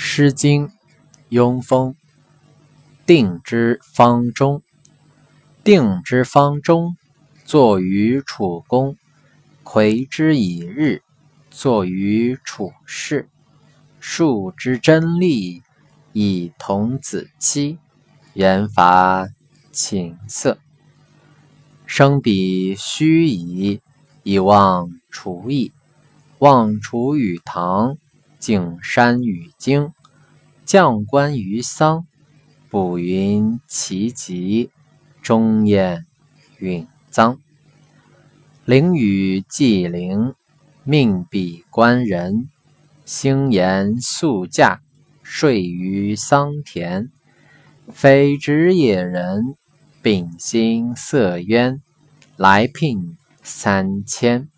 诗经·雍风。定之方中，定之方中，作于楚宫。魁之以日，作于楚室。数之真利，以童子期。言伐寝色。生彼虚矣，以望楚矣。望楚与唐，景山与荆。将官于桑，卜云其吉，终焉允臧。灵与祭灵，命比官人。星言宿驾，睡于桑田。非之野人，秉心色渊，来聘三千。